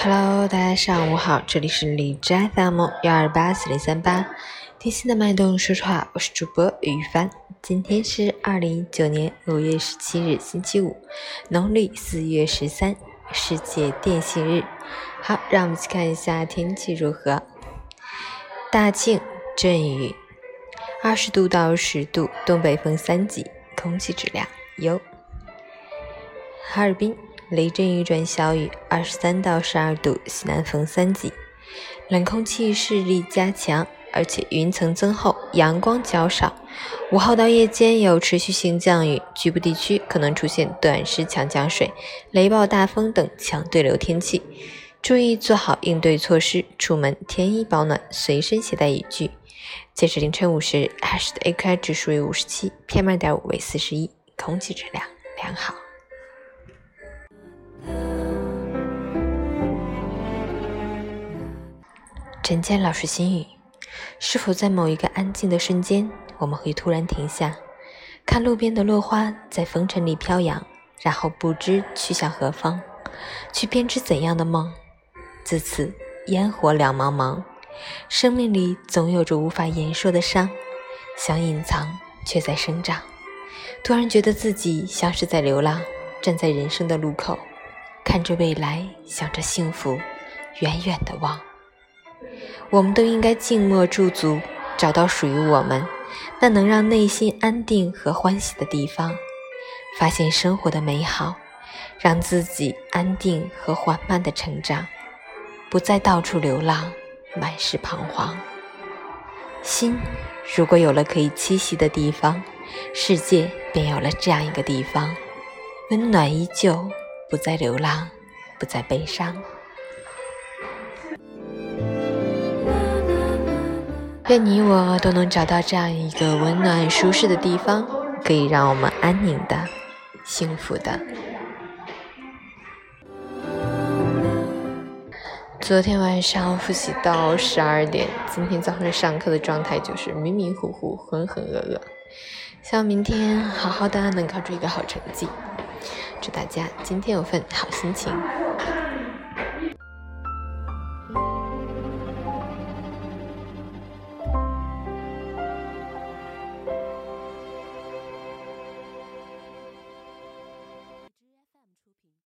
Hello，大家上午好，这里是李斋 FM 幺二八四零三八，贴心的脉动说实话，我是主播于帆。今天是二零一九年五月十七日，星期五，农历四月十三，世界电信日。好，让我们去看一下天气如何。大庆阵雨，二十度到十度，东北风三级，空气质量优。哈尔滨。雷阵雨转小雨，二十三到十二度，西南风三级，冷空气势力加强，而且云层增厚，阳光较少。午后到夜间有持续性降雨，局部地区可能出现短时强降水、雷暴大风等强对流天气，注意做好应对措施，出门添衣保暖，随身携带雨具。截至凌晨五时，海市的 AQI 指数为五十七，PM 二点五为四十一，空气质量良好。陈建老师心语：是否在某一个安静的瞬间，我们会突然停下，看路边的落花在风尘里飘扬，然后不知去向何方，去编织怎样的梦？自此烟火两茫茫，生命里总有着无法言说的伤，想隐藏却在生长。突然觉得自己像是在流浪，站在人生的路口，看着未来，想着幸福，远远的望。我们都应该静默驻足，找到属于我们那能让内心安定和欢喜的地方，发现生活的美好，让自己安定和缓慢的成长，不再到处流浪，满是彷徨。心如果有了可以栖息的地方，世界便有了这样一个地方，温暖依旧，不再流浪，不再悲伤。愿你我都能找到这样一个温暖舒适的地方，可以让我们安宁的、幸福的。昨天晚上复习到十二点，今天早上上课的状态就是迷迷糊糊、浑浑噩噩。希望明天好好的能考出一个好成绩，祝大家今天有份好心情。